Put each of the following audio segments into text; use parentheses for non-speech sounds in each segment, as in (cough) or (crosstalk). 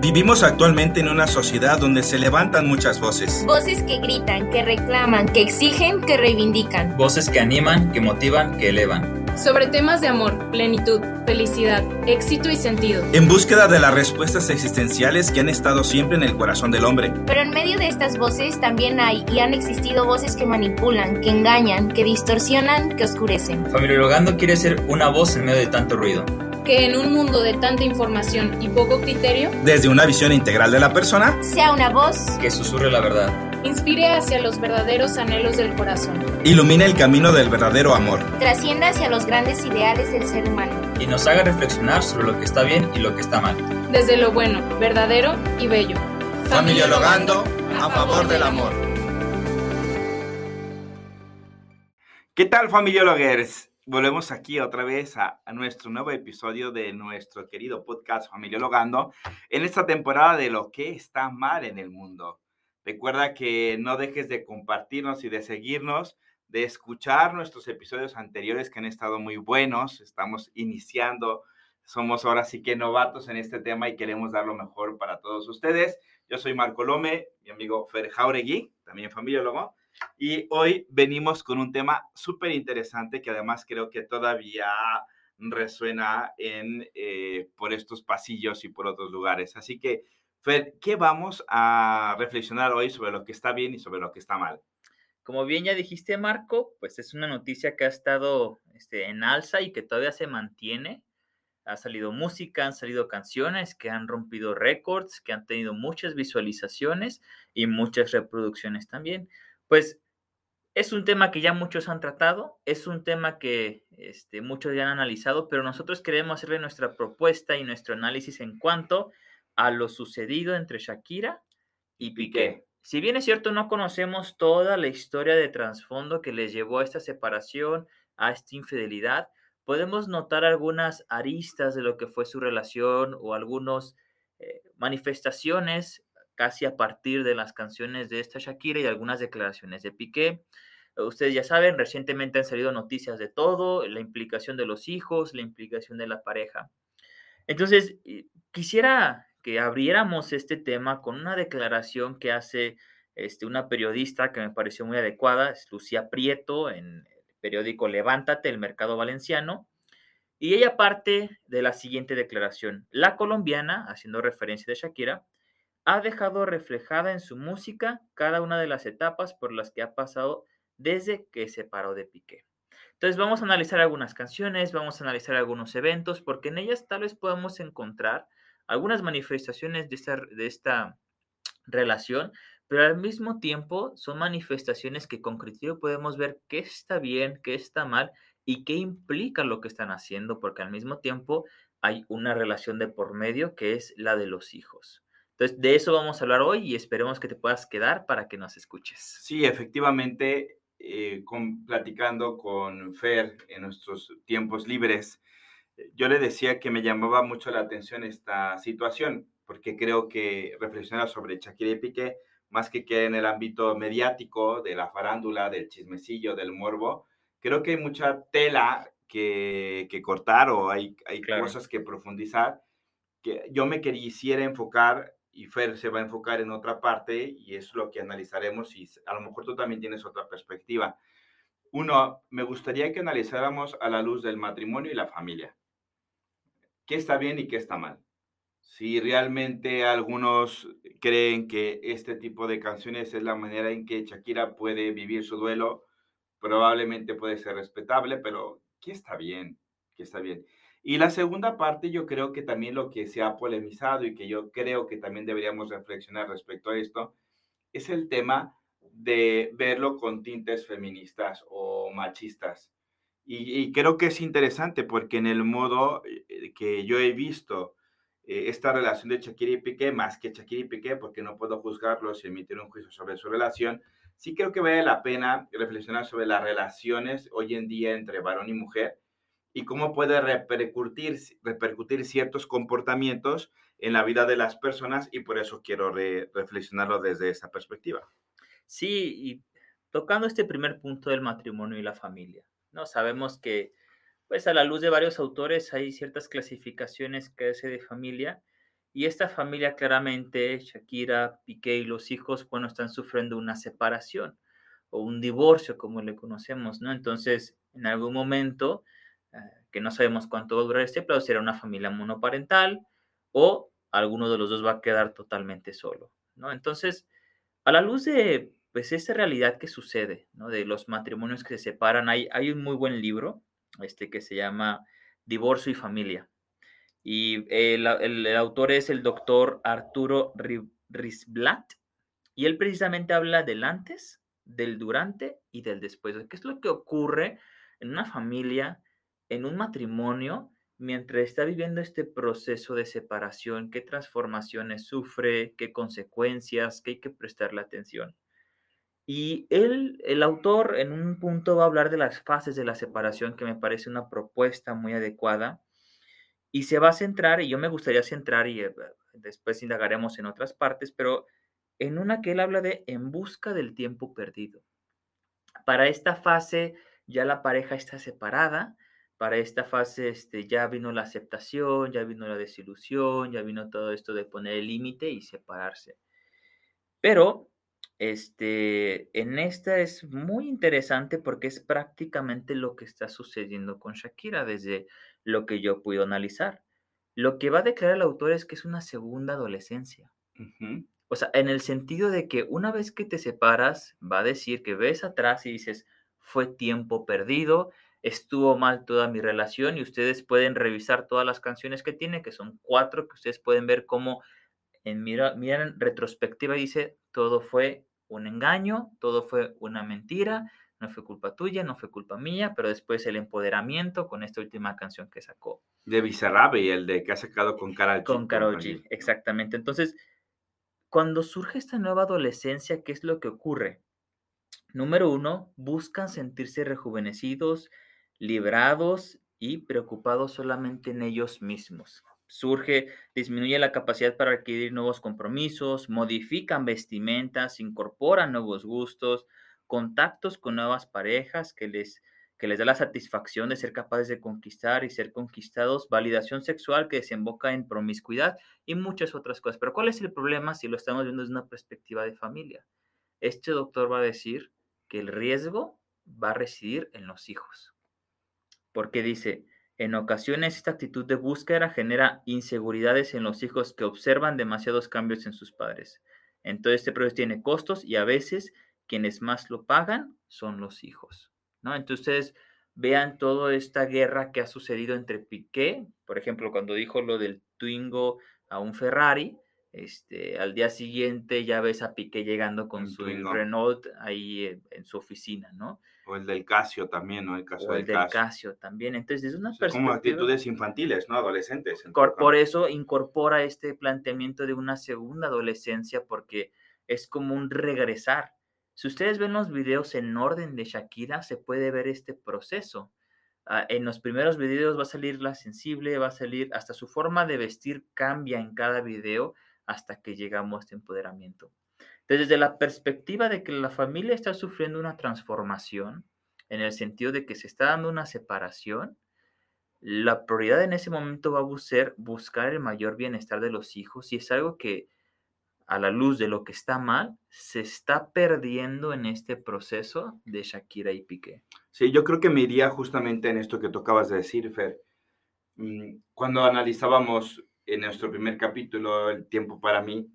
Vivimos actualmente en una sociedad donde se levantan muchas voces. Voces que gritan, que reclaman, que exigen, que reivindican. Voces que animan, que motivan, que elevan. Sobre temas de amor, plenitud, felicidad, éxito y sentido. En búsqueda de las respuestas existenciales que han estado siempre en el corazón del hombre. Pero en medio de estas voces también hay y han existido voces que manipulan, que engañan, que distorsionan, que oscurecen. Familiologando quiere ser una voz en medio de tanto ruido que en un mundo de tanta información y poco criterio, desde una visión integral de la persona, sea una voz que susurre la verdad, inspire hacia los verdaderos anhelos del corazón, ilumine el camino del verdadero amor, trascienda hacia los grandes ideales del ser humano y nos haga reflexionar sobre lo que está bien y lo que está mal, desde lo bueno, verdadero y bello. Familiologando a favor del amor. ¿Qué tal, familiologers? Volvemos aquí otra vez a, nuestro nuevo episodio de nuestro querido podcast Familiologando en esta temporada de lo que está mal en el mundo. Recuerda que no dejes de compartirnos y de seguirnos, de escuchar nuestros episodios anteriores que han estado muy buenos. Estamos iniciando, somos ahora sí que novatos en este tema y queremos dar lo mejor para todos ustedes. Yo soy Marco Lome, mi amigo Fer Jauregui, también familiólogo. Y hoy venimos con un tema súper interesante que además creo que todavía resuena en, eh, por estos pasillos y por otros lugares. Así que, Fer, ¿qué vamos a reflexionar hoy sobre lo que está bien y sobre lo que está mal? Como bien ya dijiste, Marco, pues es una noticia que ha estado este, en alza y que todavía se mantiene. Ha salido música, han salido canciones que han rompido récords, que han tenido muchas visualizaciones y muchas reproducciones también pues es un tema que ya muchos han tratado, es un tema que este, muchos ya han analizado, pero nosotros queremos hacerle nuestra propuesta y nuestro análisis en cuanto a lo sucedido entre Shakira y Piqué. Si bien es cierto, no conocemos toda la historia de trasfondo que les llevó a esta separación, a esta infidelidad, podemos notar algunas aristas de lo que fue su relación o algunas eh, manifestaciones casi a partir de las canciones de esta Shakira y algunas declaraciones de Piqué. Ustedes ya saben, recientemente han salido noticias de todo, la implicación de los hijos, la implicación de la pareja. Entonces, quisiera que abriéramos este tema con una declaración que hace este, una periodista que me pareció muy adecuada, es Lucía Prieto, en el periódico Levántate, el Mercado Valenciano, y ella parte de la siguiente declaración. La colombiana, haciendo referencia de Shakira, ha dejado reflejada en su música cada una de las etapas por las que ha pasado desde que se paró de Piqué. Entonces vamos a analizar algunas canciones, vamos a analizar algunos eventos, porque en ellas tal vez podamos encontrar algunas manifestaciones de esta, de esta relación, pero al mismo tiempo son manifestaciones que con criterio podemos ver qué está bien, qué está mal y qué implica lo que están haciendo, porque al mismo tiempo hay una relación de por medio que es la de los hijos. Entonces, de eso vamos a hablar hoy y esperemos que te puedas quedar para que nos escuches. Sí, efectivamente, eh, con, platicando con Fer en nuestros tiempos libres, eh, yo le decía que me llamaba mucho la atención esta situación, porque creo que reflexionar sobre Shakira y Piqué, más que que en el ámbito mediático, de la farándula, del chismecillo, del morbo, creo que hay mucha tela que, que cortar o hay, hay cosas que profundizar que yo me quisiera enfocar y Fer se va a enfocar en otra parte y es lo que analizaremos y a lo mejor tú también tienes otra perspectiva. Uno, me gustaría que analizáramos a la luz del matrimonio y la familia. ¿Qué está bien y qué está mal? Si realmente algunos creen que este tipo de canciones es la manera en que Shakira puede vivir su duelo, probablemente puede ser respetable, pero ¿qué está bien? ¿Qué está bien? Y la segunda parte, yo creo que también lo que se ha polemizado y que yo creo que también deberíamos reflexionar respecto a esto, es el tema de verlo con tintes feministas o machistas. Y, creo que es interesante porque en el modo eh, que yo he visto eh, esta relación de Shakira y Piqué, más que Shakira y Piqué, porque no puedo juzgarlos y emitir un juicio sobre su relación, sí creo que vale la pena reflexionar sobre las relaciones hoy en día entre varón y mujer y cómo puede repercutir, repercutir ciertos comportamientos en la vida de las personas y por eso quiero reflexionarlo desde esa perspectiva. Sí, y tocando este primer punto del matrimonio y la familia, ¿no? Sabemos que, pues a la luz de varios autores hay ciertas clasificaciones que hace de familia Y esta familia claramente, Shakira, Piqué y los hijos, bueno, están sufriendo una separación o un divorcio, como le conocemos, ¿no? Entonces, en algún momento, que no sabemos cuánto va a durar este, pero será una familia monoparental o alguno de los dos va a quedar totalmente solo, ¿no? Entonces, a la luz de, pues, esa realidad que sucede, ¿no? De los matrimonios que se separan, hay, hay un muy buen libro, este, que se llama Divorcio y Familia. Y el, el, autor es el doctor Arturo Risblat, y él precisamente habla del antes, del durante y del después. ¿Qué es lo que ocurre en una familia, en un matrimonio, mientras está viviendo este proceso de separación? ¿Qué transformaciones sufre? ¿Qué consecuencias? ¿Qué hay que prestarle atención? Y él, el autor, en un punto va a hablar de las fases de la separación, que me parece una propuesta muy adecuada. Y se va a centrar, y yo me gustaría centrar, y eh, después indagaremos en otras partes, pero en una que él habla de en busca del tiempo perdido. Para esta fase ya la pareja está separada, para esta fase este, ya vino la aceptación, ya vino la desilusión, ya vino todo esto de poner el límite y separarse. Pero este, en esta es muy interesante porque es prácticamente lo que está sucediendo con Shakira desde lo que yo puedo analizar. Lo que va a declarar el autor es que es una segunda adolescencia. O sea, en el sentido de que una vez que te separas, va a decir que ves atrás y dices, fue tiempo perdido, estuvo mal toda mi relación y ustedes pueden revisar todas las canciones que tiene, que son cuatro, que ustedes pueden ver cómo en mira, miran retrospectiva dice, todo fue un engaño, todo fue una mentira, no fue culpa tuya, no fue culpa mía, pero después el empoderamiento con esta última canción que sacó. De Bizarrap y el de que ha sacado con Karol G. Con Karol G, exactamente. Entonces, cuando surge esta nueva adolescencia, ¿qué es lo que ocurre? Número uno, buscan sentirse rejuvenecidos, librados y preocupados solamente en ellos mismos surge, disminuye la capacidad para adquirir nuevos compromisos, modifican vestimentas, incorporan nuevos gustos, contactos con nuevas parejas que les, que les da la satisfacción de ser capaces de conquistar y ser conquistados, validación sexual que desemboca en promiscuidad y muchas otras cosas. Pero ¿cuál es el problema si lo estamos viendo desde una perspectiva de familia? Este doctor va a decir que el riesgo va a residir en los hijos. Porque dice, en ocasiones esta actitud de búsqueda genera inseguridades en los hijos que observan demasiados cambios en sus padres. Entonces este proceso tiene costos y a veces quienes más lo pagan son los hijos. ¿no? Entonces vean toda esta guerra que ha sucedido entre Piqué, por ejemplo, cuando dijo lo del Twingo a un Ferrari, este, al día siguiente ya ves a Piqué llegando con su Renault ahí en, su oficina, ¿no? O el del Casio también, ¿no? El caso o el del, Casio. también. Entonces, es una perspectiva... Como actitudes infantiles, ¿no? Adolescentes. Por eso incorpora este planteamiento de una segunda adolescencia porque es como un regresar. Si ustedes ven los videos en orden de Shakira, se puede ver este proceso. Ah, en los primeros videos va a salir la sensible, va a salir, hasta su forma de vestir cambia en cada video hasta que llegamos a este empoderamiento. Desde la perspectiva de que la familia está sufriendo una transformación, en el sentido de que se está dando una separación, la prioridad en ese momento va a ser buscar el mayor bienestar de los hijos y es algo que a la luz de lo que está mal, se está perdiendo en este proceso de Shakira y Piqué. Sí, yo creo que me iría justamente en esto que tocabas de decir, Fer. Mm, cuando analizábamos en nuestro primer capítulo, El tiempo para mí,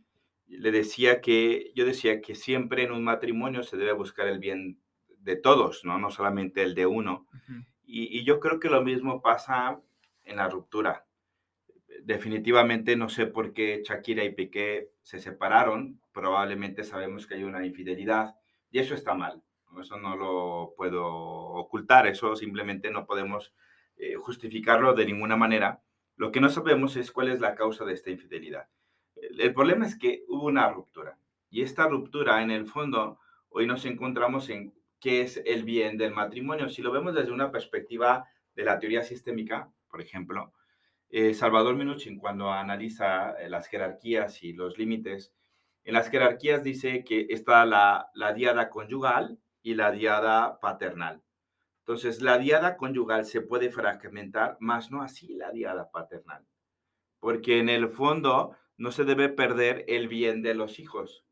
le decía que yo decía que siempre en un matrimonio se debe buscar el bien de todos, no, no solamente el de uno. y, yo creo que lo mismo pasa en la ruptura. Definitivamente no sé por qué Shakira y Piqué se separaron. Probablemente sabemos que hay una infidelidad y eso está mal. Eso no lo puedo ocultar. Eso simplemente no podemos eh, justificarlo de ninguna manera. Lo que no sabemos es cuál es la causa de esta infidelidad. El problema es que hubo una ruptura y esta ruptura en el fondo hoy nos encontramos en qué es el bien del matrimonio. Si lo vemos desde una perspectiva de la teoría sistémica, por ejemplo, eh, Salvador Minuchin cuando analiza eh, las jerarquías y los límites, en las jerarquías dice que está la, la diada conyugal y la diada paternal. Entonces, la diada conyugal se puede fragmentar, más no así la diada paternal, porque en el fondo no se debe perder el bien de los hijos.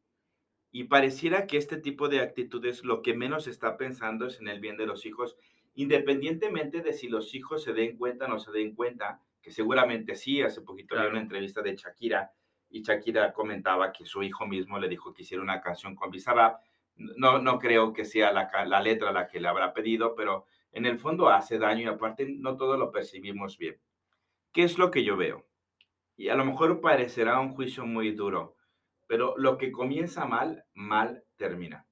Y pareciera que este tipo de actitudes lo que menos está pensando es en el bien de los hijos, independientemente de si los hijos se den cuenta o no se den cuenta, que seguramente sí, hace poquito claro. una entrevista de Shakira y Shakira comentaba que su hijo mismo le dijo que hiciera una canción con Bizarrap. No, no creo que sea la, la letra la que le habrá pedido, pero en el fondo hace daño y aparte no todo lo percibimos bien. ¿Qué es lo que yo veo? Y a lo mejor parecerá un juicio muy duro, pero lo que comienza mal, mal termina.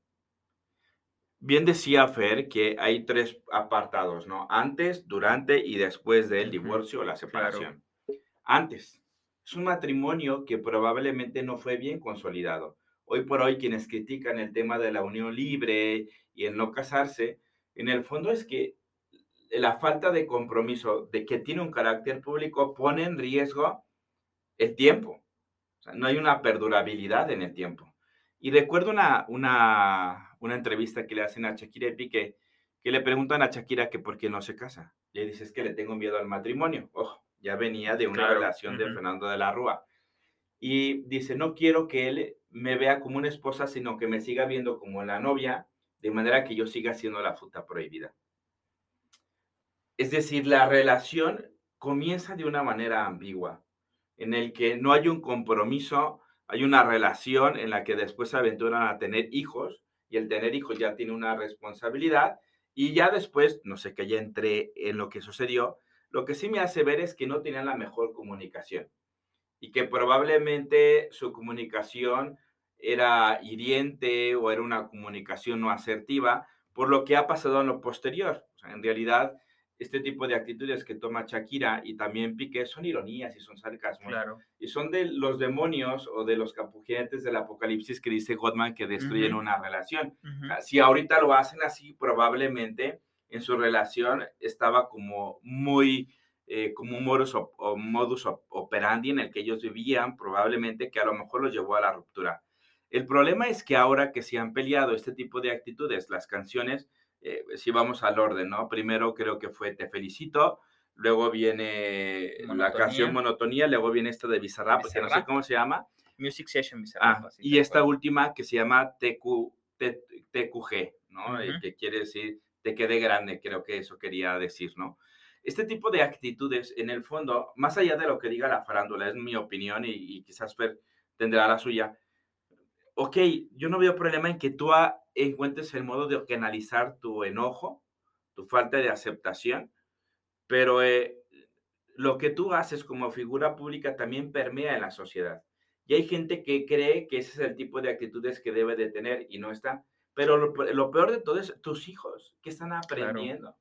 Bien decía Fer que hay tres apartados, ¿no? Antes, durante y después del divorcio o la separación. Claro. Antes, es un matrimonio que probablemente no fue bien consolidado. Hoy por hoy quienes critican el tema de la unión libre y el no casarse, en el fondo es que la falta de compromiso de que tiene un carácter público pone en riesgo el tiempo. O sea, no hay una perdurabilidad en el tiempo. Y recuerdo una, una, una entrevista que le hacen a Shakira y Piqué, que le preguntan a Shakira que por qué no se casa. Y él dice, es que le tengo miedo al matrimonio. Ojo, ya venía de una claro. relación de Fernando de la Rúa. Y dice, no quiero que él me vea como una esposa, sino que me siga viendo como la novia, de manera que yo siga siendo la fruta prohibida. Es decir, la relación comienza de una manera ambigua, en el que no hay un compromiso, hay una relación en la que después se aventuran a tener hijos, y el tener hijos ya tiene una responsabilidad, y ya después, no sé que ya entré en lo que sucedió, lo que sí me hace ver es que no tenían la mejor comunicación y que probablemente su comunicación era hiriente o era una comunicación no asertiva, por lo que ha pasado en lo posterior. O sea, en realidad, este tipo de actitudes que toma Shakira y también Piqué son ironías y son sarcasmos. Claro. Y son de los demonios o de los capuginetes del apocalipsis que dice Godman que destruyen uh -huh. una relación. Uh -huh. Si ahorita lo hacen así, probablemente en su relación estaba como muy, eh, como un modus, o, modus operandi en el que ellos vivían, probablemente que a lo mejor los llevó a la ruptura. El problema es que ahora que se han peleado este tipo de actitudes, las canciones, eh, si vamos al orden, ¿no? Primero creo que fue Te Felicito, luego viene Monotonía. la canción Monotonía, luego viene esta de Bizarrap, que no sé cómo se llama. Music Session Bizarrap. Ah, y esta última que se llama TQ, TQG, ¿no? Uh -huh. Que quiere decir te quede grande, creo que eso quería decir, ¿no? Este tipo de actitudes, en el fondo, más allá de lo que diga la farándula, es mi opinión y, y quizás Fer tendrá la suya. Ok, yo no veo problema en que tú a, encuentres el modo de canalizar tu enojo, tu falta de aceptación, pero eh, lo que tú haces como figura pública también permea en la sociedad. Y hay gente que cree que ese es el tipo de actitudes que debe de tener y no está. Pero lo, lo, peor de todo es tus hijos, que están aprendiendo. Claro.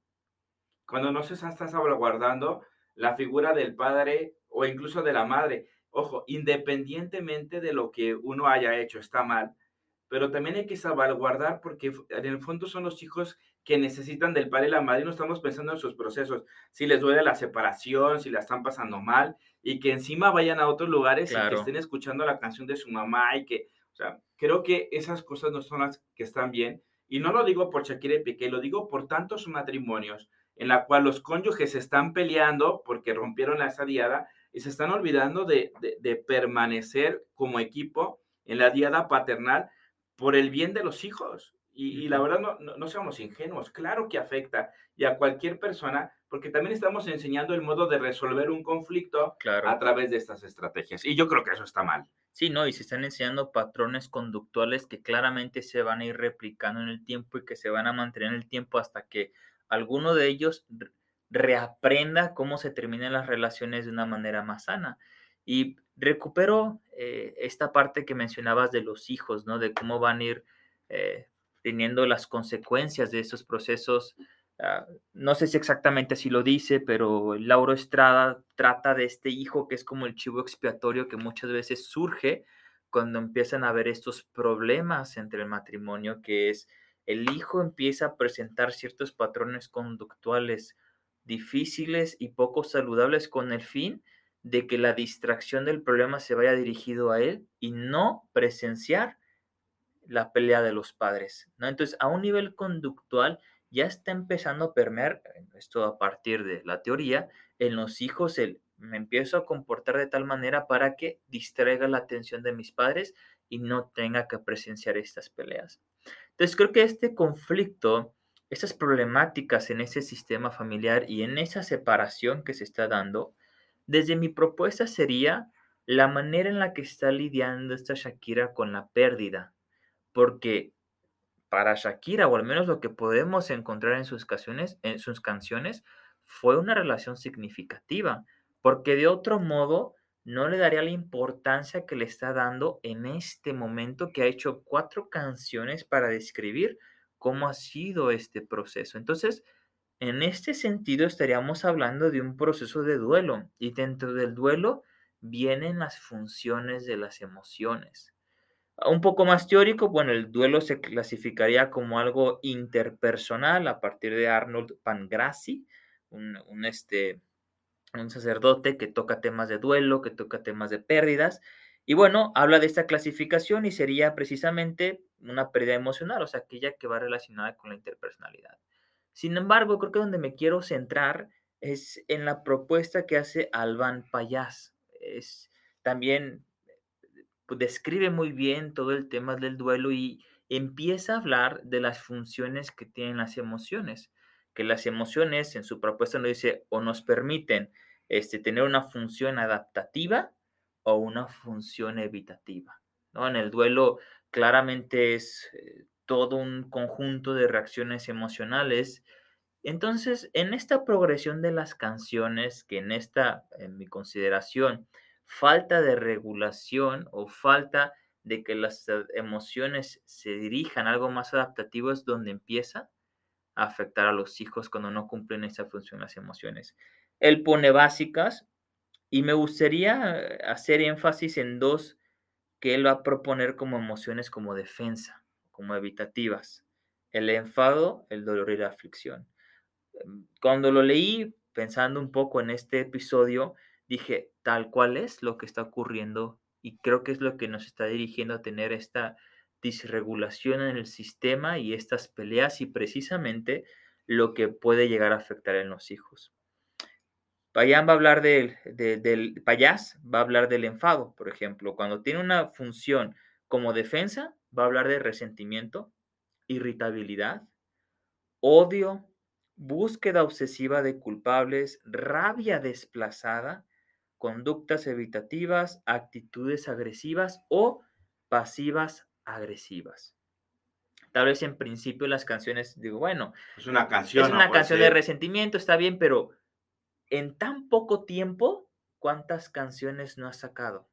Cuando no se está salvaguardando la figura del padre o incluso de la madre. Ojo, independientemente de lo que uno haya hecho, está mal, pero también hay que salvaguardar porque en el fondo son los hijos que necesitan del padre y la madre y no estamos pensando en sus procesos, si les duele la separación, si la están pasando mal y que encima vayan a otros lugares claro. y que estén escuchando la canción de su mamá y que o sea, creo que esas cosas no son las que están bien. Y no lo digo por Shakira y Piqué, lo digo por tantos matrimonios en la cual los cónyuges están peleando porque rompieron esa diada y se están olvidando de, de, de, permanecer como equipo en la diada paternal por el bien de los hijos. Y, y la verdad, no, no, no, seamos ingenuos, claro que afecta y a cualquier persona, porque también estamos enseñando el modo de resolver un conflicto claro. a través de estas estrategias. Y yo creo que eso está mal. Sí, ¿no? Y se están enseñando patrones conductuales que claramente se van a ir replicando en el tiempo y que se van a mantener en el tiempo hasta que alguno de ellos reaprenda cómo se terminan las relaciones de una manera más sana. Y recupero eh, esta parte que mencionabas de los hijos, ¿no? De cómo van a ir eh, teniendo las consecuencias de esos procesos. Uh, no sé si exactamente así lo dice, pero Lauro Estrada trata de este hijo que es como el chivo expiatorio que muchas veces surge cuando empiezan a haber estos problemas entre el matrimonio, que es el hijo empieza a presentar ciertos patrones conductuales difíciles y poco saludables con el fin de que la distracción del problema se vaya dirigido a él y no presenciar la pelea de los padres, ¿no? Entonces, a un nivel conductual ya está empezando a permear, esto a partir de la teoría, en los hijos el me empiezo a comportar de tal manera para que distraiga la atención de mis padres y no tenga que presenciar estas peleas. Entonces creo que este conflicto, estas problemáticas en ese sistema familiar y en esa separación que se está dando, desde mi propuesta sería la manera en la que está lidiando esta Shakira con la pérdida, porque para Shakira, o al menos lo que podemos encontrar en sus canciones, en sus canciones, fue una relación significativa, porque de otro modo no le daría la importancia que le está dando en este momento que ha hecho cuatro canciones para describir cómo ha sido este proceso. Entonces, en este sentido estaríamos hablando de un proceso de duelo y dentro del duelo vienen las funciones de las emociones. Un poco más teórico, bueno, el duelo se clasificaría como algo interpersonal a partir de Arnold Pangrassi, un, un este, un sacerdote que toca temas de duelo, que toca temas de pérdidas. Y bueno, habla de esta clasificación y sería precisamente una pérdida emocional, o sea, aquella que va relacionada con la interpersonalidad. Sin embargo, creo que donde me quiero centrar es en la propuesta que hace Alban Payás. Es también pues, describe muy bien todo el tema del duelo y empieza a hablar de las funciones que tienen las emociones que las emociones en su propuesta nos dice o nos permiten este, tener una función adaptativa o una función evitativa. ¿no? En el duelo claramente es eh, todo un conjunto de reacciones emocionales. Entonces, en esta progresión de las canciones, que en esta, en mi consideración, falta de regulación o falta de que las eh, emociones se dirijan a algo más adaptativo es donde empieza afectar a los hijos cuando no cumplen esa función las emociones. Él pone básicas y me gustaría hacer énfasis en dos que él va a proponer como emociones como defensa, como evitativas. El enfado, el dolor y la aflicción. Em, cuando lo leí, pensando un poco en este episodio, dije, tal cual es lo que está ocurriendo y creo que es lo que nos está dirigiendo a tener esta disregulación en el sistema y estas peleas y precisamente lo que puede llegar a afectar en los hijos. Payán va a hablar del, del payás, va a hablar del enfado, por ejemplo. Cuando tiene una función como defensa, va a hablar de resentimiento, irritabilidad, odio, búsqueda obsesiva de culpables, rabia desplazada, conductas evitativas, actitudes agresivas o pasivas agresivas. Tal vez en principio las canciones, digo, bueno, es una canción. Es una canción de resentimiento, está bien, pero en tan poco tiempo, ¿cuántas canciones no has sacado?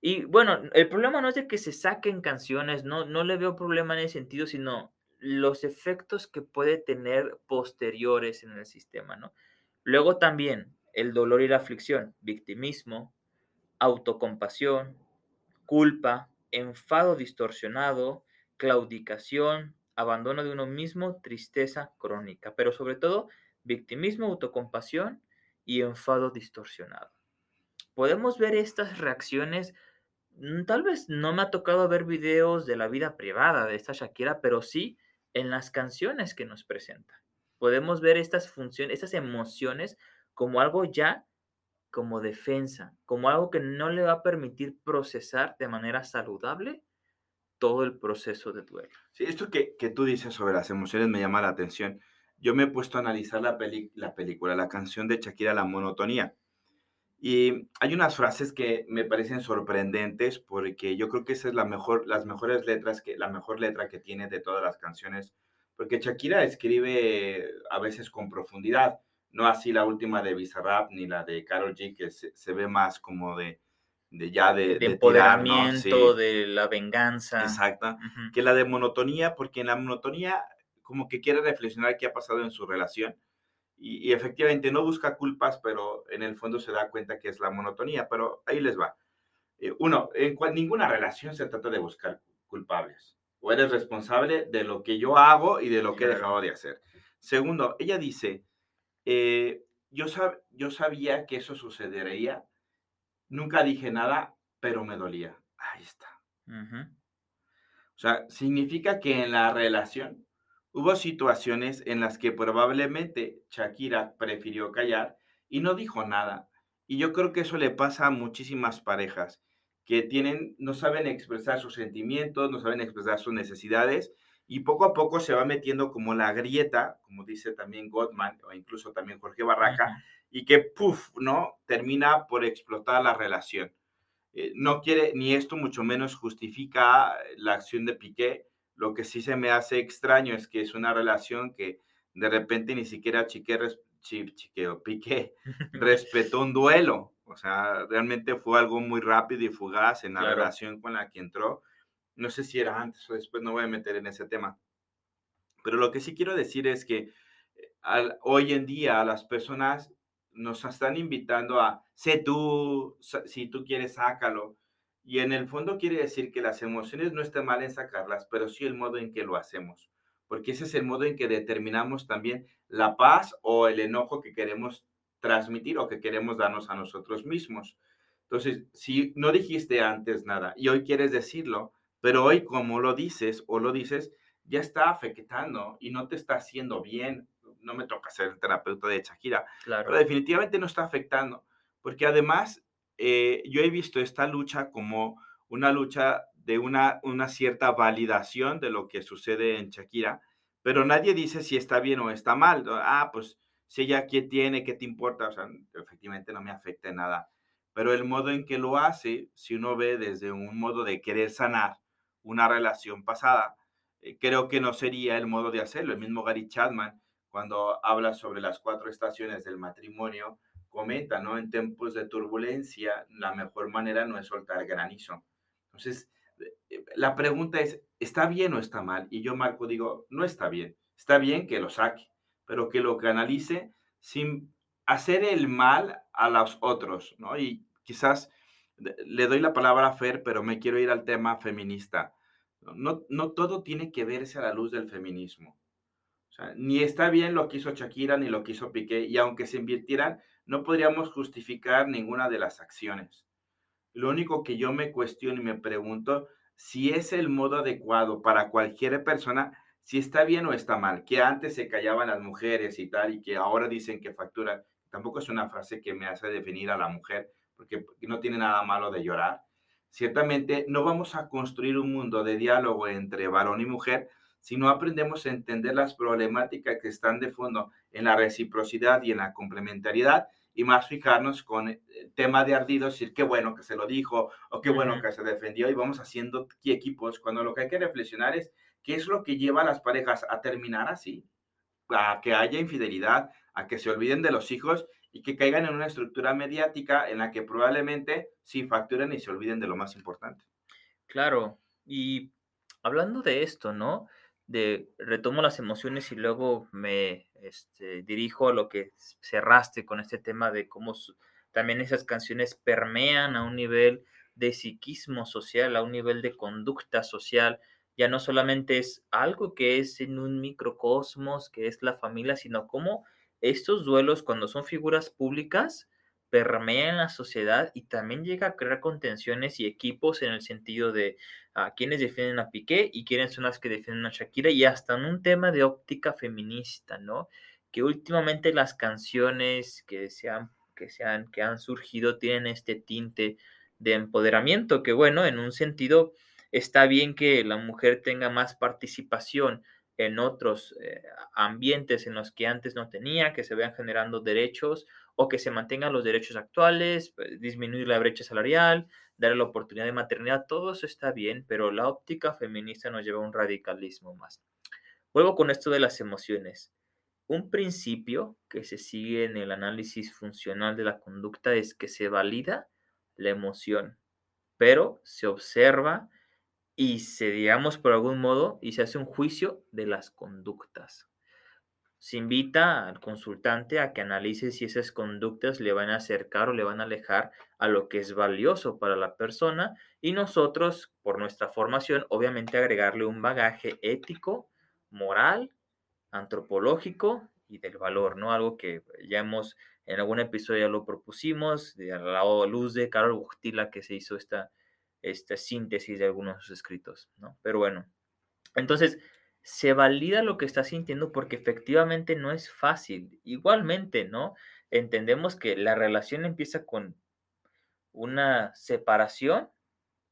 Y bueno, el problema no es de que se saquen canciones, no, no le veo problema en ese sentido, sino los efectos que puede tener posteriores en el sistema, ¿no? Luego también el dolor y la aflicción, victimismo, autocompasión, culpa, enfado distorsionado, claudicación, abandono de uno mismo, tristeza crónica, pero sobre todo victimismo, autocompasión y enfado distorsionado. Podemos ver estas reacciones, mm, tal vez no me ha tocado ver videos de la vida privada de esta Shakira, pero sí en las canciones que nos presenta. Podemos ver estas funciones, estas emociones como algo ya como defensa, como algo que no le va a permitir procesar de manera saludable todo el proceso de duelo. Sí, esto que, que tú dices sobre las emociones me llama la atención. Yo me he puesto a analizar la, la película, la canción de Shakira, La Monotonía. Y hay unas frases que me parecen sorprendentes porque yo creo que esa es la mejor, las mejores letras, que, la mejor letra que tiene de todas las canciones, porque Shakira escribe a veces con profundidad no así la última de Bizarrap ni la de Carol G, que se, ve más como de, de ya de, de, empoderamiento, de la venganza. Exacto. Que la de monotonía, porque en la monotonía como que quiere reflexionar qué ha pasado en su relación. Y, efectivamente no busca culpas, pero en el fondo se da cuenta que es la monotonía. Pero ahí les va. Eh, uno, en ninguna relación se trata de buscar culpables. O eres responsable de lo que yo hago y de lo que he dejado de hacer. Segundo, ella dice, eh, yo, yo sabía que eso sucedería, nunca dije nada, pero me dolía. Ahí está. O sea, significa que en la relación hubo situaciones en las que probablemente Shakira prefirió callar y no dijo nada. Y yo creo que eso le pasa a muchísimas parejas que tienen, no saben expresar sus sentimientos, no saben expresar sus necesidades y poco a poco se va metiendo como la grieta, como dice también Gottman o incluso también Jorge Barraca, y que, puff, ¿no? Termina por explotar la relación. Eh, no quiere, ni esto mucho menos justifica la acción de Piqué. Lo que sí se me hace extraño es que es una relación que de repente ni siquiera Chiqué, Chiqué o Piqué (laughs) respetó un duelo. O sea, realmente fue algo muy rápido y fugaz en la relación con la que entró. No sé si era antes o después, no voy a meter en ese tema. Pero lo que sí quiero decir es que eh, hoy en día las personas nos están invitando a, sé tú, si tú quieres, sácalo. Y en el fondo quiere decir que las emociones no están mal en sacarlas, pero sí el modo en que lo hacemos. Porque ese es el modo en que determinamos también la paz o el enojo que queremos transmitir o que queremos darnos a nosotros mismos. Entonces, si no dijiste antes nada y hoy quieres decirlo, pero hoy como lo dices o lo dices, ya está afectando y no te está haciendo bien. No me toca ser el terapeuta de Shakira, claro. pero definitivamente no está afectando, porque además eh, yo he visto esta lucha como una lucha de una, una cierta validación de lo que sucede en Shakira, pero nadie dice si está bien o está mal. Ah, pues si ella qué tiene, qué te importa, o sea, efectivamente no me afecta nada. Pero el modo en que lo hace, si uno ve desde un modo de querer sanar una relación pasada, eh, creo que no sería el modo de hacerlo. El mismo Gary Chapman, cuando habla sobre las cuatro estaciones del matrimonio, comenta, ¿no? En tiempos de turbulencia, la mejor manera no es soltar granizo. Entonces, eh, la pregunta es, ¿está bien o está mal? Y yo, Marco, digo, no está bien. Está bien que lo saque pero que lo canalice sin hacer el mal a los otros, ¿no? Y quizás le doy la palabra a Fer, pero me quiero ir al tema feminista. No, no todo tiene que verse a la luz del feminismo. O sea, ni está bien lo que hizo Shakira ni lo que hizo Piqué, y aunque se invirtieran, no podríamos justificar ninguna de las acciones. Lo único que yo me cuestiono y me pregunto si es el modo adecuado para cualquier persona si está bien o está mal, que antes se callaban las mujeres y tal, y que ahora dicen que facturan, tampoco es una frase que me hace definir a la mujer, porque no tiene nada malo de llorar. Ciertamente no vamos a construir un mundo de diálogo entre varón y mujer si no aprendemos a entender las problemáticas que están de fondo en la reciprocidad y en la complementariedad y más fijarnos con el tema de ardido, decir qué bueno que se lo dijo o qué bueno que se defendió y vamos haciendo equipos cuando lo que hay que reflexionar es ¿Qué es lo que lleva a las parejas a terminar así? A que haya infidelidad, a que se olviden de los hijos y que caigan en una estructura mediática en la que probablemente sí facturen y se olviden de lo más importante. Claro, y hablando de esto, ¿no? De retomo las emociones y luego me este, dirijo a lo que cerraste con este tema de cómo también esas canciones permean a un nivel de psiquismo social, a un nivel de conducta social, ya no solamente es algo que es en un microcosmos, que es la familia, sino cómo estos duelos, cuando son figuras públicas, permean la sociedad y también llega a crear contenciones y equipos en el sentido de a ah, quienes defienden a Piqué y quiénes son las que defienden a Shakira y hasta en un tema de óptica feminista, ¿no? Que últimamente las canciones que se han, que se han, que han surgido tienen este tinte de empoderamiento que bueno, en un sentido Está bien que la mujer tenga más participación en otros eh, ambientes en los que antes no tenía, que se vean generando derechos o que se mantengan los derechos actuales, pues, disminuir la brecha salarial, darle la oportunidad de maternidad, todo eso está bien, pero la óptica feminista nos lleva a un radicalismo más. Vuelvo con esto de las emociones. Un principio que se sigue en el análisis funcional de la conducta es que se valida la emoción, pero se observa y se, digamos, por algún modo, y se hace un juicio de las conductas. Se invita al consultante a que analice si esas conductas le van a acercar o le van a alejar a lo que es valioso para la persona y nosotros, por nuestra formación, obviamente agregarle un bagaje ético, moral, antropológico y del valor, ¿no? Algo que ya hemos, en algún episodio ya lo propusimos, de la luz de Carol Bujtila que se hizo esta, esta síntesis de algunos de sus escritos, ¿no? Pero bueno, entonces se valida lo que está sintiendo porque efectivamente no es fácil. Igualmente, ¿no? entendemos que la relación empieza con una separación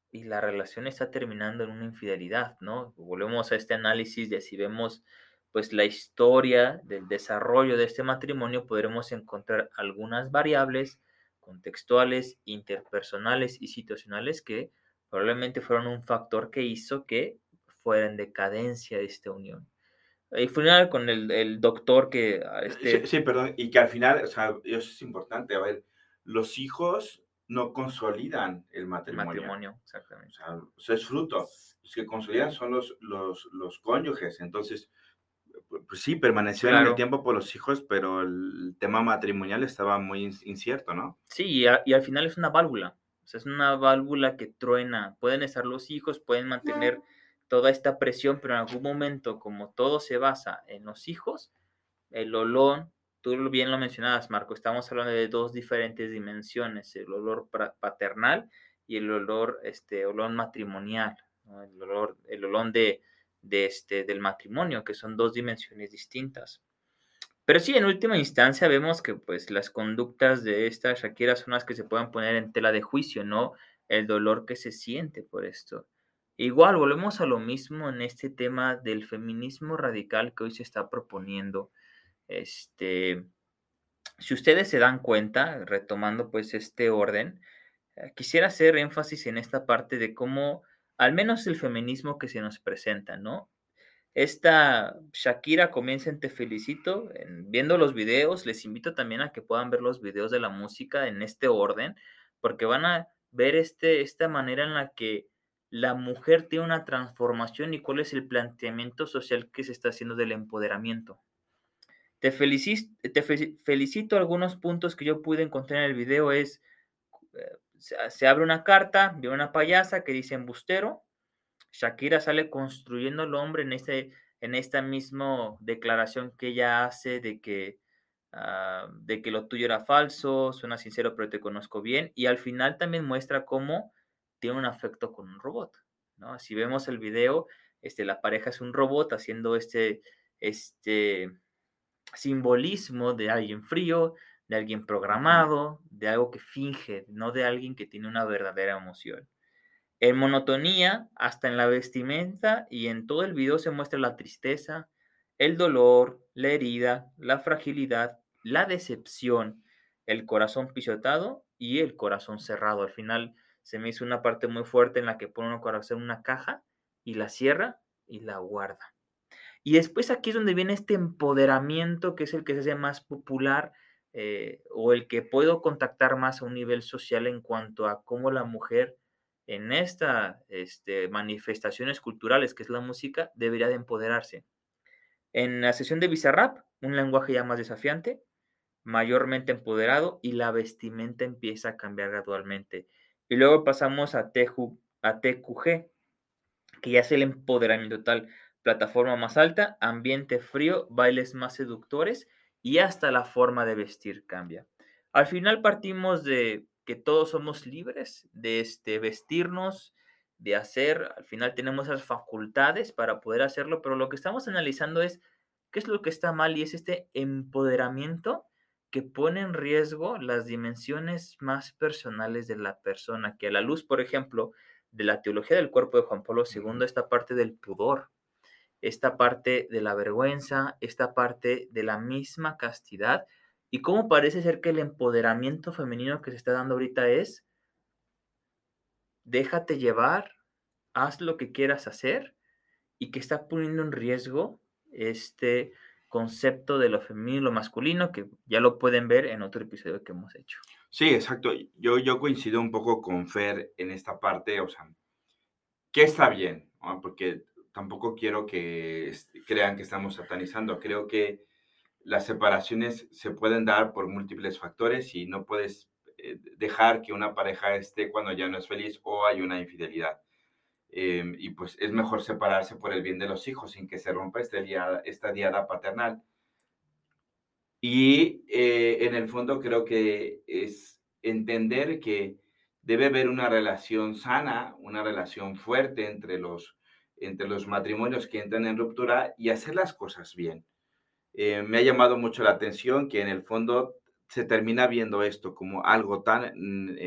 y la relación está terminando en una infidelidad, ¿no? Volvemos a este análisis de si vemos pues la historia del desarrollo de este matrimonio, podremos encontrar algunas variables contextuales, interpersonales y situacionales que probablemente fueron un factor que hizo que fuera en decadencia esta unión. Y final con el, doctor que... Ah, este... Sí, perdón, y que al final, o sea, eso es importante, a ver, los hijos no consolidan el matrimonio. matrimonio, exactamente. O sea, es fruto. Los que consolidan son los, los, los cónyuges. Entonces, pues sí, permaneció en el tiempo por los hijos, pero el tema matrimonial estaba muy incierto, ¿no? Sí, y, y, al final es una válvula. O sea, es una válvula que truena. Pueden estar los hijos, pueden mantener toda esta presión, pero en algún momento, como todo se basa en los hijos, el olor, tú bien lo mencionabas, Marco, estamos hablando de dos diferentes dimensiones, el olor paternal y el olor, este, olor matrimonial, el olor, el olor de, de este, del matrimonio, que son dos dimensiones distintas. Pero sí, en última instancia vemos que pues las conductas de esta Shakira son las que se pueden poner en tela de juicio, no el dolor que se siente por esto. Igual, volvemos a lo mismo en este tema del feminismo radical que hoy se está proponiendo. Este, si ustedes se dan cuenta, retomando pues este orden, eh, quisiera hacer énfasis en esta parte de cómo al menos el feminismo que se nos presenta, ¿no? Esta Shakira comienza en Te Felicito, viendo los videos, les invito también a que puedan ver los videos de la música en este orden, porque van a ver este, esta manera en la que la mujer tiene una transformación y cuál es el planteamiento social que se está haciendo del empoderamiento. Te felicito, algunos puntos que yo pude encontrar en el video es eh, se, abre una carta de una payasa que dice embustero. Shakira sale construyendo al hombre en, este, en esta misma declaración que ella hace de que, ah, de que lo tuyo era falso, suena sincero pero te conozco bien. Y al final también muestra cómo tiene un afecto con un robot. ¿no? Si vemos el video, este, la pareja es un robot haciendo este, este simbolismo de alguien frío, de alguien programado, de algo que finge, no de alguien que tiene una verdadera emoción. En monotonía, hasta en la vestimenta y en todo el video se muestra la tristeza, el dolor, la herida, la fragilidad, la decepción, el corazón pisotado y el corazón cerrado. Al final se me hizo una parte muy fuerte en la que pone un corazón en una caja y la cierra y la guarda. Y después aquí es donde viene este empoderamiento que es el que se hace más popular eh, o el que puedo contactar más a un nivel social en cuanto a cómo la mujer en estas este, manifestaciones culturales, que es la música, debería de empoderarse. En la sesión de Bizarrap, un lenguaje ya más desafiante, mayormente empoderado y la vestimenta empieza a cambiar gradualmente. Y luego pasamos a, a TQG, que ya es el empoderamiento total, plataforma más alta, ambiente frío, bailes más seductores y hasta la forma de vestir cambia. Al final partimos de que todos somos libres de este, vestirnos, de hacer, al final tenemos esas facultades para poder hacerlo, pero lo que estamos analizando es qué es lo que está mal y es este empoderamiento que pone en riesgo las dimensiones más personales de la persona, que a la luz, por ejemplo, de la teología del cuerpo de Juan Pablo II, esta parte del pudor, esta parte de la vergüenza, esta parte de la misma castidad y cómo parece ser que el empoderamiento femenino que se está dando ahorita es, déjate llevar, haz lo que quieras hacer y que está poniendo en riesgo este concepto de lo femenino y lo masculino que ya lo pueden ver en otro episodio que hemos hecho. Sí, exacto. Yo, yo coincido un poco con Fer en esta parte, o sea, que está bien, porque tampoco quiero que crean que estamos satanizando. Creo que las separaciones se pueden dar por múltiples factores y no puedes eh, dejar que una pareja esté cuando ya no es feliz o hay una infidelidad. Em, y pues es mejor separarse por el bien de los hijos sin que se rompa este esta diada paternal. Y eh, en el fondo creo que es entender que debe haber una relación sana, una relación fuerte entre los entre los matrimonios que entran en ruptura y hacer las cosas bien. Eh, me ha llamado mucho la atención que en el fondo se termina viendo esto como algo tan, mm,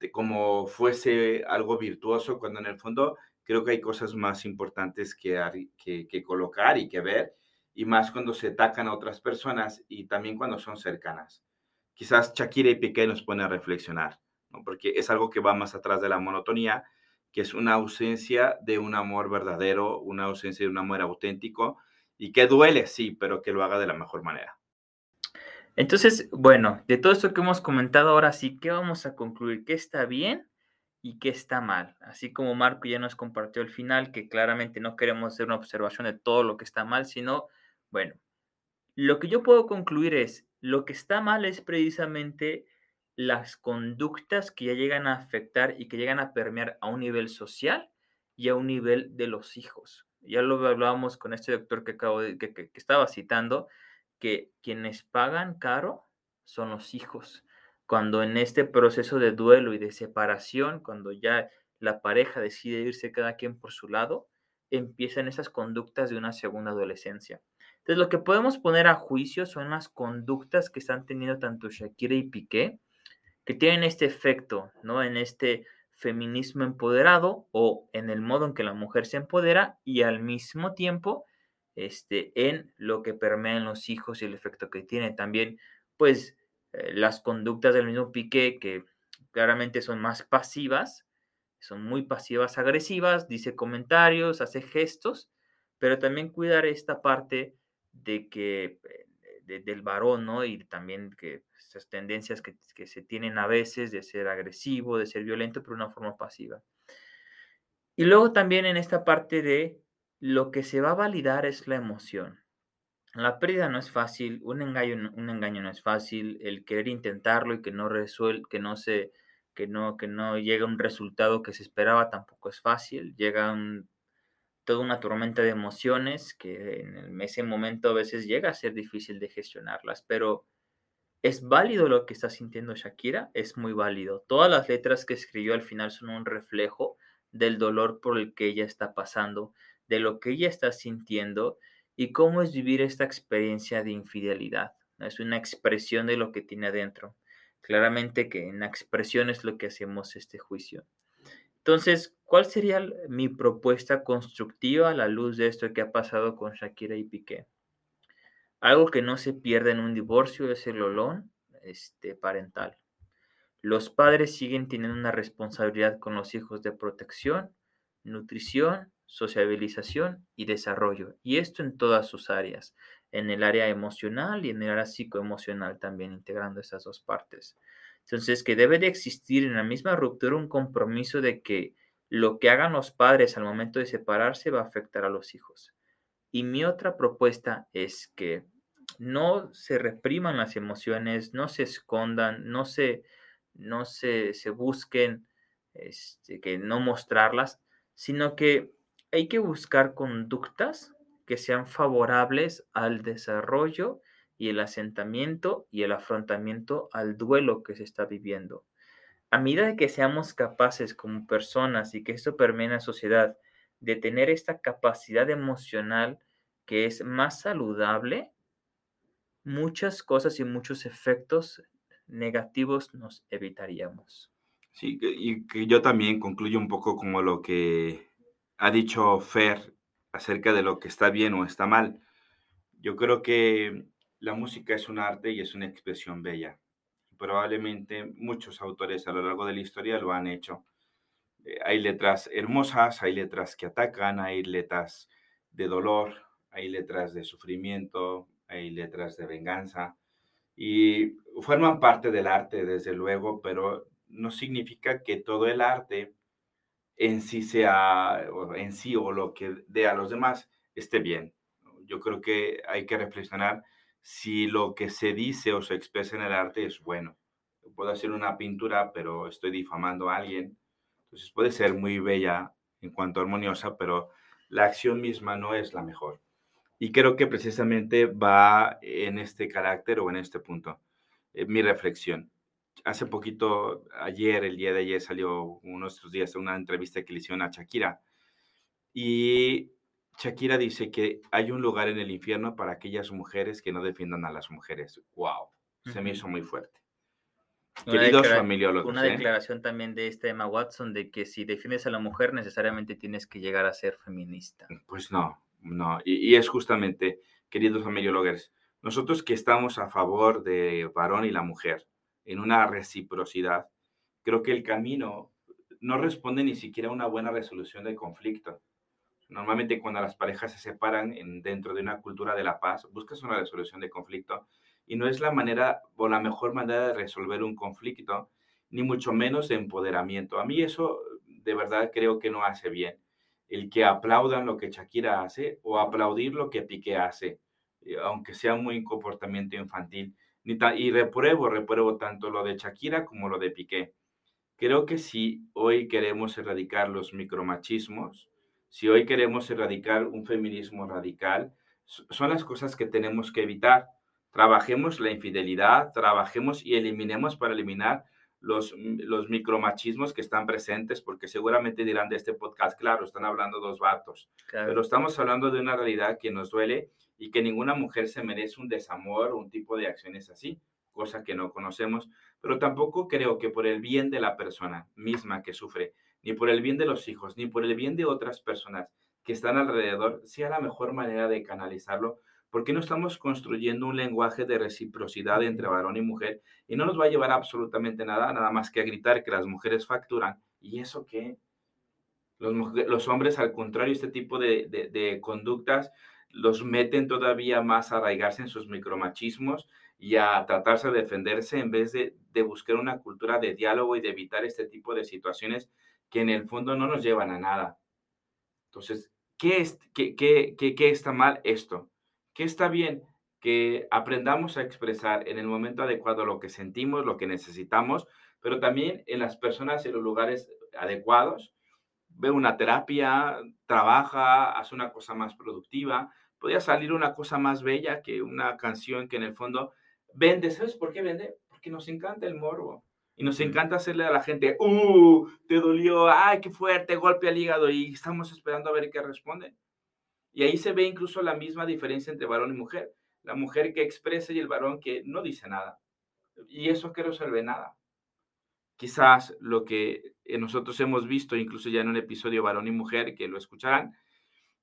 eh, como fuese algo virtuoso, cuando en el fondo creo que hay cosas más importantes que, que, colocar y que ver, y más cuando se atacan a otras personas y también cuando son cercanas. Quizás Shakira y Piqué nos pone a reflexionar, ¿no? porque es algo que va más atrás de la monotonía, que es una ausencia de un amor verdadero, una ausencia de un amor auténtico, y que duele, sí, pero que lo haga de la mejor manera. Entonces, bueno, de todo esto que hemos comentado ahora sí, ¿qué vamos a concluir? ¿Qué está bien y qué está mal? Así como Marco ya nos compartió al final, que claramente no queremos hacer una observación de todo lo que está mal, sino, bueno, lo que yo puedo concluir es, lo que está mal es precisamente las conductas que ya llegan a afectar y que llegan a permear a un nivel social y a un nivel de los hijos. Ya lo hablábamos con este doctor que, acabo de, que estaba citando, que quienes pagan caro son los hijos. Cuando en este proceso de duelo y de separación, cuando ya la pareja decide irse cada quien por su lado, empiezan esas conductas de una segunda adolescencia. Entonces, lo que podemos poner a juicio son las conductas que están teniendo tanto Shakira y Piqué, que tienen este efecto, ¿no? En este feminismo empoderado o en el modo en que la mujer se empodera y al mismo tiempo este, en lo que permean los hijos y el efecto que tiene. También, pues, eh, las conductas del mismo Piqué, que claramente son más pasivas, son muy pasivas, agresivas, dice comentarios, hace gestos, pero también cuidar esta parte de que eh, del varón, ¿no? Y también que esas tendencias que, que, se tienen a veces de ser agresivo, de ser violento, pero de una forma pasiva. Y luego también en esta parte de lo que se va a validar es la emoción. La pérdida no es fácil, un engaño, un engaño no es fácil, el querer intentarlo y que no resuel, que no se, que no, que no un resultado que se esperaba tampoco es fácil. Llega toda una tormenta de emociones que en ese momento a veces llega a ser difícil de gestionarlas, pero es válido lo que está sintiendo Shakira, es muy válido. Todas las letras que escribió al final son un reflejo del dolor por el que ella está pasando, de lo que ella está sintiendo y cómo es vivir esta experiencia de infidelidad. Es una expresión de lo que tiene adentro. Claramente que en la expresión es lo que hacemos este juicio. Entonces, ¿cuál sería mi propuesta constructiva a la luz de esto que ha pasado con Shakira y Piqué? Algo que no se pierde en un divorcio es el olón este, parental. Los padres siguen teniendo una responsabilidad con los hijos de protección, nutrición sociabilización y desarrollo. Y esto en todas sus áreas, en el área emocional y en el área psicoemocional también, integrando esas dos partes. Entonces, que debe de existir en la misma ruptura un compromiso de que lo que hagan los padres al momento de separarse va a afectar a los hijos. Y mi otra propuesta es que no se repriman las emociones, no se escondan, no se, no se, se busquen este, que no mostrarlas, sino que hay que buscar conductas que sean favorables al desarrollo y el asentamiento y el afrontamiento al duelo que se está viviendo. A medida que seamos capaces como personas y que esto permee en la sociedad de tener esta capacidad emocional que es más saludable, muchas cosas y muchos efectos negativos nos evitaríamos. Sí, y que yo también concluyo un poco como lo que ha dicho Fer acerca de lo que está bien o está mal. Yo creo que la música es un arte y es una expresión bella. Probablemente muchos autores a lo largo de la historia lo han hecho. Eh, hay letras hermosas, hay letras que atacan, hay letras de dolor, hay letras de sufrimiento, hay letras de venganza y forman parte del arte, desde luego, pero no significa que todo el arte en sí sea, en sí o lo que dé a los demás esté bien. Yo creo que hay que reflexionar si lo que se dice o se expresa en el arte es bueno. Puedo hacer una pintura, pero estoy difamando a alguien. Entonces puede ser muy bella en cuanto armoniosa, pero la acción misma no es la mejor. Y creo que precisamente va en este carácter o en este punto eh, mi reflexión hace poquito, ayer, el día de ayer, salió unos días una entrevista que le hicieron a Shakira. Y Shakira dice que hay un lugar en el infierno para aquellas mujeres que no defiendan a las mujeres. ¡Wow! se me hizo muy fuerte. Una Queridos familiólogos, Una ¿eh? declaración también de este Emma Watson de que si defiendes a la mujer necesariamente tienes que llegar a ser feminista. Pues no, no. Y, y es justamente, queridos familiólogos, nosotros que estamos a favor de varón y la mujer en una reciprocidad, creo que el camino no responde ni siquiera a una buena resolución del conflicto. Normalmente cuando las parejas se separan en- dentro de una cultura de la paz, buscas una resolución de conflicto y no es la manera o la mejor manera de resolver un conflicto, ni mucho menos de empoderamiento. A mí eso de verdad creo que no hace bien. El que aplaudan lo que Shakira hace o aplaudir lo que Piqué hace, eh, aunque sea muy comportamiento infantil. Y repruebo, repruebo tanto lo de Shakira como lo de Piqué. Creo que si hoy queremos erradicar los micromachismos, si hoy queremos erradicar un feminismo radical, son las cosas que tenemos que evitar. Trabajemos la infidelidad, trabajemos y eliminemos para eliminar los, los micromachismos que están presentes, porque seguramente dirán de este podcast, claro, están hablando dos vatos, Claro. pero estamos hablando de una realidad que nos duele y que ninguna mujer se merece un desamor o un tipo de acciones así, cosa que no conocemos, pero tampoco creo que por el bien de la persona misma que sufre, ni por el bien de los hijos, ni por el bien de otras personas que están alrededor, sea la mejor manera de canalizarlo, porque no estamos construyendo un lenguaje de reciprocidad entre varón y mujer y no nos va a llevar a absolutamente nada, nada más que a gritar que las mujeres facturan. ¿Y eso qué? Los, hombres, al contrario, este tipo de, de- de conductas los meten todavía más a arraigarse en sus micromachismos y a tratarse de defenderse en vez de, de buscar una cultura de diálogo y de evitar este tipo de situaciones que en el fondo no nos llevan a nada. Entonces, ¿qué, es, qué, qué, qué, qué está mal esto? ¿Qué está bien? Que aprendamos a expresar en el momento adecuado lo que sentimos, lo que necesitamos, pero también en las personas y los lugares adecuados. Ve una terapia, trabaja, haz una cosa más productiva. Podría salir una cosa más bella que una canción que en el fondo vende. ¿Sabes por qué vende? Porque nos encanta el morbo. Y nos encanta hacerle a la gente, ¡uh! Te dolió, ¡ay, qué fuerte! Golpe al hígado. Y estamos esperando a ver qué responde. Y ahí se ve incluso la misma diferencia entre varón y mujer. La mujer que expresa y el varón que no dice nada. Y eso que resuelve nada. Quizás lo que eh, nosotros hemos visto, incluso ya en un episodio varón y mujer, que lo escucharán,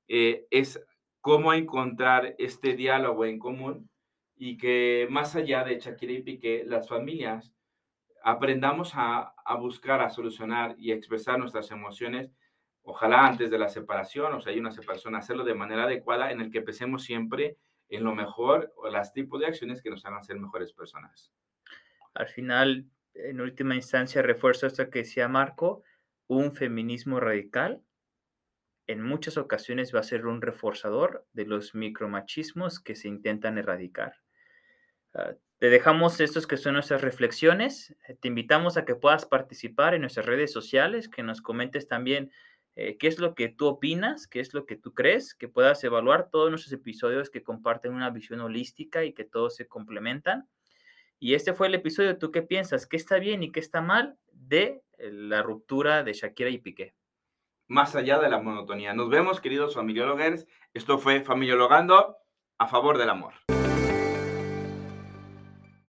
eh, es cómo encontrar este diálogo en común y que más allá de Shakira y Piqué, las familias aprendamos a, a buscar, a solucionar y expresar nuestras emociones ojalá antes de la separación, o sea, hay una separación, hacerlo de manera adecuada en el que pensemos siempre en lo mejor o las tipos de acciones que nos hagan ser mejores personas. Al final, en última instancia, refuerzo esto que decía Marco, un feminismo radical en muchas ocasiones va a ser un reforzador de los micromachismos que se intentan erradicar. Uh, te dejamos estos que son nuestras reflexiones. Te invitamos a que puedas participar en nuestras redes sociales, que nos comentes también eh, qué es lo que tú opinas, qué es lo que tú crees, que puedas evaluar todos nuestros episodios que comparten una visión holística y que todos se complementan. Y este fue el episodio. ¿Tú qué piensas? ¿Qué está bien y qué está mal de eh, la ruptura de Shakira y Piqué? Más allá de la monotonía. Nos vemos, queridos familiólogos. Esto fue Familiologando a favor del amor.